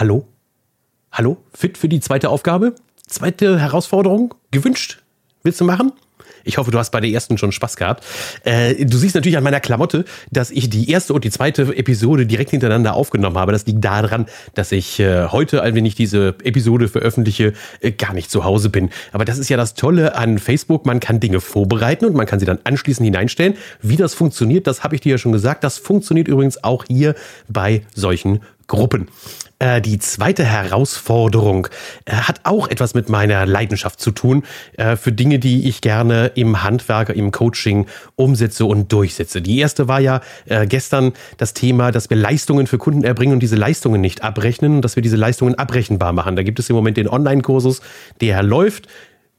Hallo? Hallo? Fit für die zweite Aufgabe? Zweite Herausforderung? Gewünscht? Willst du machen? Ich hoffe, du hast bei der ersten schon Spaß gehabt. Äh, du siehst natürlich an meiner Klamotte, dass ich die erste und die zweite Episode direkt hintereinander aufgenommen habe. Das liegt daran, dass ich äh, heute, wenn ich diese Episode veröffentliche, äh, gar nicht zu Hause bin. Aber das ist ja das Tolle an Facebook. Man kann Dinge vorbereiten und man kann sie dann anschließend hineinstellen. Wie das funktioniert, das habe ich dir ja schon gesagt. Das funktioniert übrigens auch hier bei solchen Gruppen. Äh, die zweite Herausforderung äh, hat auch etwas mit meiner Leidenschaft zu tun äh, für Dinge, die ich gerne im Handwerker, im Coaching umsetze und durchsetze. Die erste war ja äh, gestern das Thema, dass wir Leistungen für Kunden erbringen und diese Leistungen nicht abrechnen und dass wir diese Leistungen abrechenbar machen. Da gibt es im Moment den Online-Kursus, der läuft.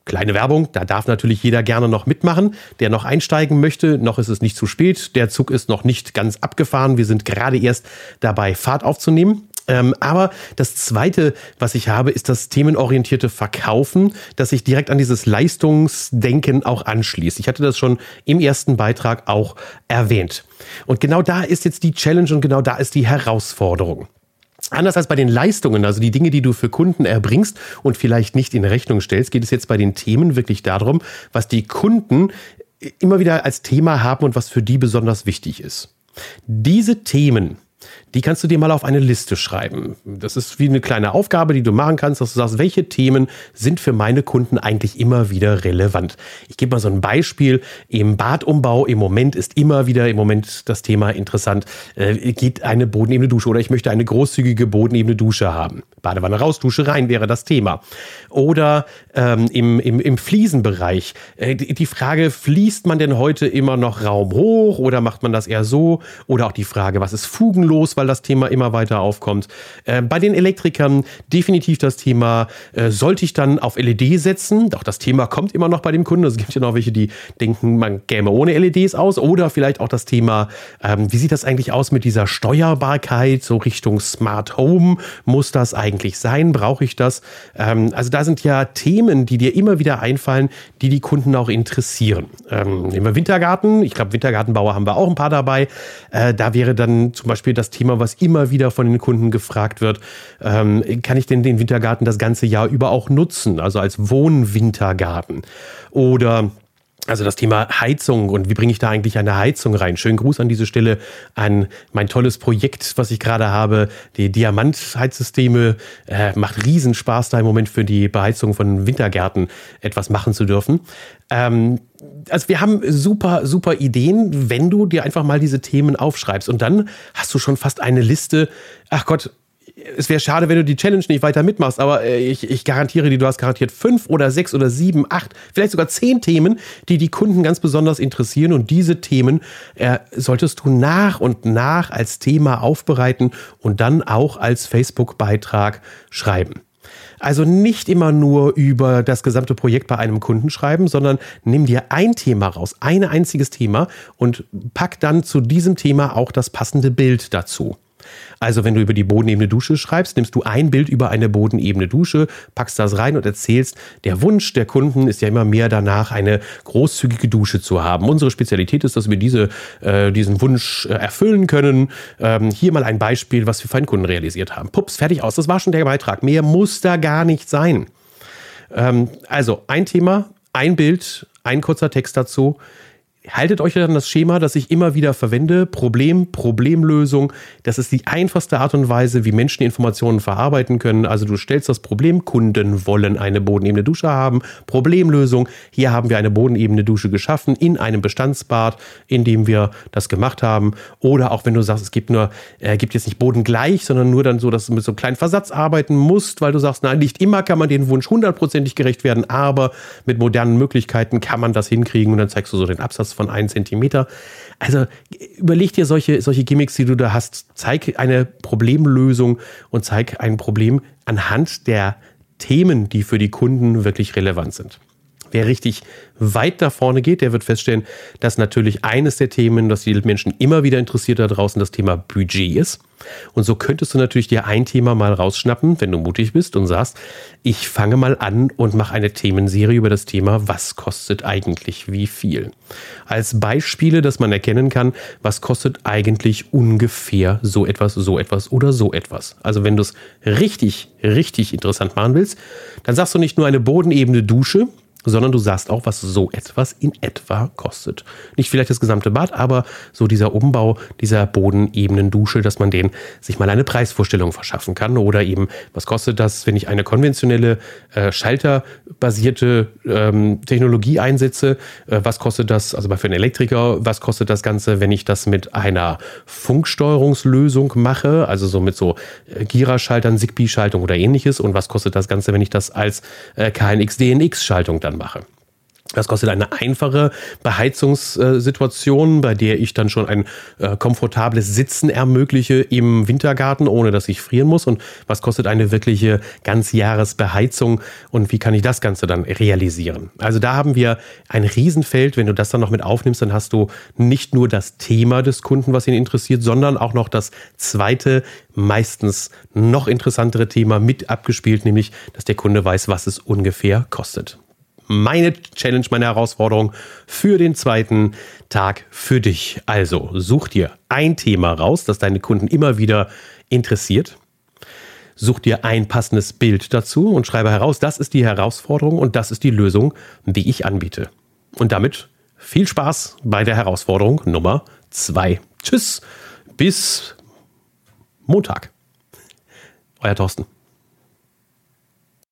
Kleine Werbung, da darf natürlich jeder gerne noch mitmachen, der noch einsteigen möchte. Noch ist es nicht zu spät, der Zug ist noch nicht ganz abgefahren. Wir sind gerade erst dabei, Fahrt aufzunehmen. Ähm, aber das Zweite, was ich habe, ist das themenorientierte Verkaufen, das sich direkt an dieses Leistungsdenken auch anschließt. Ich hatte das schon im ersten Beitrag auch erwähnt. Und genau da ist jetzt die Challenge und genau da ist die Herausforderung. Anders als bei den Leistungen, also die Dinge, die du für Kunden erbringst und vielleicht nicht in Rechnung stellst, geht es jetzt bei den Themen wirklich darum, was die Kunden immer wieder als Thema haben und was für die besonders wichtig ist. Diese Themen, die kannst du dir mal auf eine Liste schreiben. Das ist wie eine kleine Aufgabe, die du machen kannst, dass du sagst, welche Themen sind für meine Kunden eigentlich immer wieder relevant. Ich gebe mal so ein Beispiel. Im Badumbau im Moment ist immer wieder im Moment das Thema interessant. Äh, geht eine bodenebene Dusche oder ich möchte eine großzügige bodenebene Dusche haben. Badewanne raus, Dusche rein wäre das Thema. Oder ähm, im, im, im Fliesenbereich. Äh, die, Frage, fließt man denn heute immer noch Raum hoch oder macht man das eher so? Oder auch die Frage, was ist fugenlos? Weil das Thema immer weiter aufkommt. Äh, bei den Elektrikern definitiv das Thema, äh, sollte ich dann auf LED setzen? Auch das Thema kommt immer noch bei dem Kunden. Es gibt ja noch welche, die denken, man käme ohne LEDs aus. Oder vielleicht auch das Thema, ähm, wie sieht das eigentlich aus mit dieser Steuerbarkeit, so Richtung Smart Home? Muss das eigentlich sein? Brauche ich das? Ähm, also da sind ja Themen, die dir immer wieder einfallen, die die Kunden auch interessieren. Ähm, nehmen wir Wintergarten. Ich glaube, Wintergartenbauer haben wir auch ein paar dabei. Äh, da wäre dann zum Beispiel das Thema Thema, was immer wieder von den Kunden gefragt wird. Ähm, kann ich denn den Wintergarten das ganze Jahr über auch nutzen? Also als Wohnwintergarten? Oder also das Thema Heizung und wie bringe ich da eigentlich eine Heizung rein? Schönen Gruß an diese Stelle an mein tolles Projekt, was ich gerade habe. Die Diamant-Heizsysteme äh, macht riesen Spaß da im Moment für die Beheizung von Wintergärten etwas machen zu dürfen. Ähm, also wir haben super, super Ideen, wenn du dir einfach mal diese Themen aufschreibst. Und dann hast du schon fast eine Liste. Ach Gott, es wäre schade, wenn du die Challenge nicht weiter mitmachst, aber äh, ich, ich garantiere dir, du hast garantiert fünf oder sechs oder sieben, acht, vielleicht sogar zehn Themen, die die Kunden ganz besonders interessieren. Und diese Themen äh, solltest du nach und nach als Thema aufbereiten und dann auch als Facebook-Beitrag schreiben. Also nicht immer nur über das gesamte Projekt bei einem Kunden schreiben, sondern nimm dir ein Thema raus, ein einziges Thema und pack dann zu diesem Thema auch das passende Bild dazu. Also wenn du über die bodenebene Dusche schreibst, nimmst du ein Bild über eine bodenebene Dusche, packst das rein und erzählst, der Wunsch der Kunden ist ja immer mehr danach, eine großzügige Dusche zu haben. Unsere Spezialität ist, dass wir diese, äh, diesen Wunsch äh, erfüllen können. Ähm, hier mal ein Beispiel, was wir für einen Kunden realisiert haben. Pups, fertig aus. Das war schon der Beitrag. Mehr muss da gar nicht sein. Ähm, also ein Thema, ein Bild, ein kurzer Text dazu haltet euch an das Schema, das ich immer wieder verwende. Problem, Problemlösung. Das ist die einfachste Art und Weise, wie Menschen Informationen verarbeiten können. Also du stellst das Problem, Kunden wollen eine bodenebene Dusche haben. Problemlösung. Hier haben wir eine bodenebene Dusche geschaffen in einem Bestandsbad, in dem wir das gemacht haben. Oder auch wenn du sagst, es gibt nur, äh, gibt jetzt nicht bodengleich, sondern nur dann so, dass du mit so einem kleinen Versatz arbeiten musst, weil du sagst, nein, nicht immer kann man den Wunsch hundertprozentig gerecht werden, aber mit modernen Möglichkeiten kann man das hinkriegen und dann zeigst du so den Absatz von einem Zentimeter. Also überleg dir solche, solche Gimmicks, die du da hast. Zeig eine Problemlösung und zeig ein Problem anhand der Themen, die für die Kunden wirklich relevant sind. Wer richtig weit da vorne geht, der wird feststellen, dass natürlich eines der Themen, das die Menschen immer wieder interessiert da draußen, das Thema Budget ist. Und so könntest du natürlich dir ein Thema mal rausschnappen, wenn du mutig bist und sagst, ich fange mal an und mache eine Themenserie über das Thema, was kostet eigentlich wie viel. Als Beispiele, dass man erkennen kann, was kostet eigentlich ungefähr so etwas, so etwas oder so etwas. Also wenn du es richtig, richtig interessant machen willst, dann sagst du nicht nur eine bodenebene Dusche, sondern du sagst auch, was so etwas in etwa kostet. Nicht vielleicht das gesamte Bad, aber so dieser Umbau dieser Bodenebenen-Dusche, dass man den sich mal eine Preisvorstellung verschaffen kann oder eben, was kostet das, wenn ich eine konventionelle äh, schalterbasierte ähm, Technologie einsetze, äh, was kostet das, also für einen Elektriker, was kostet das Ganze, wenn ich das mit einer Funksteuerungslösung mache, also so mit so äh, Gira-Schaltern, Zigbee-Schaltung oder ähnliches. Und was kostet das Ganze, wenn ich das als äh, KNX-DNX-Schaltung dann dann mache. Das kostet eine einfache Beheizungssituation, bei der ich dann schon ein äh, komfortables Sitzen ermögliche im Wintergarten, ohne dass ich frieren muss. Und was kostet eine wirkliche Ganzjahresbeheizung und wie kann ich das Ganze dann realisieren? Also da haben wir ein Riesenfeld. Wenn du das dann noch mit aufnimmst, dann hast du nicht nur das Thema des Kunden, was ihn interessiert, sondern auch noch das zweite, meistens noch interessantere Thema mit abgespielt, nämlich, dass der Kunde weiß, was es ungefähr kostet meine Challenge, meine Herausforderung für den zweiten Tag für dich. Also such dir ein Thema raus, das deine Kunden immer wieder interessiert. Such dir ein passendes Bild dazu und schreibe heraus, das ist die Herausforderung und das ist die Lösung, die ich anbiete. Und damit viel Spaß bei der Herausforderung Nummer zwei. Tschüss, bis Montag. Euer Thorsten.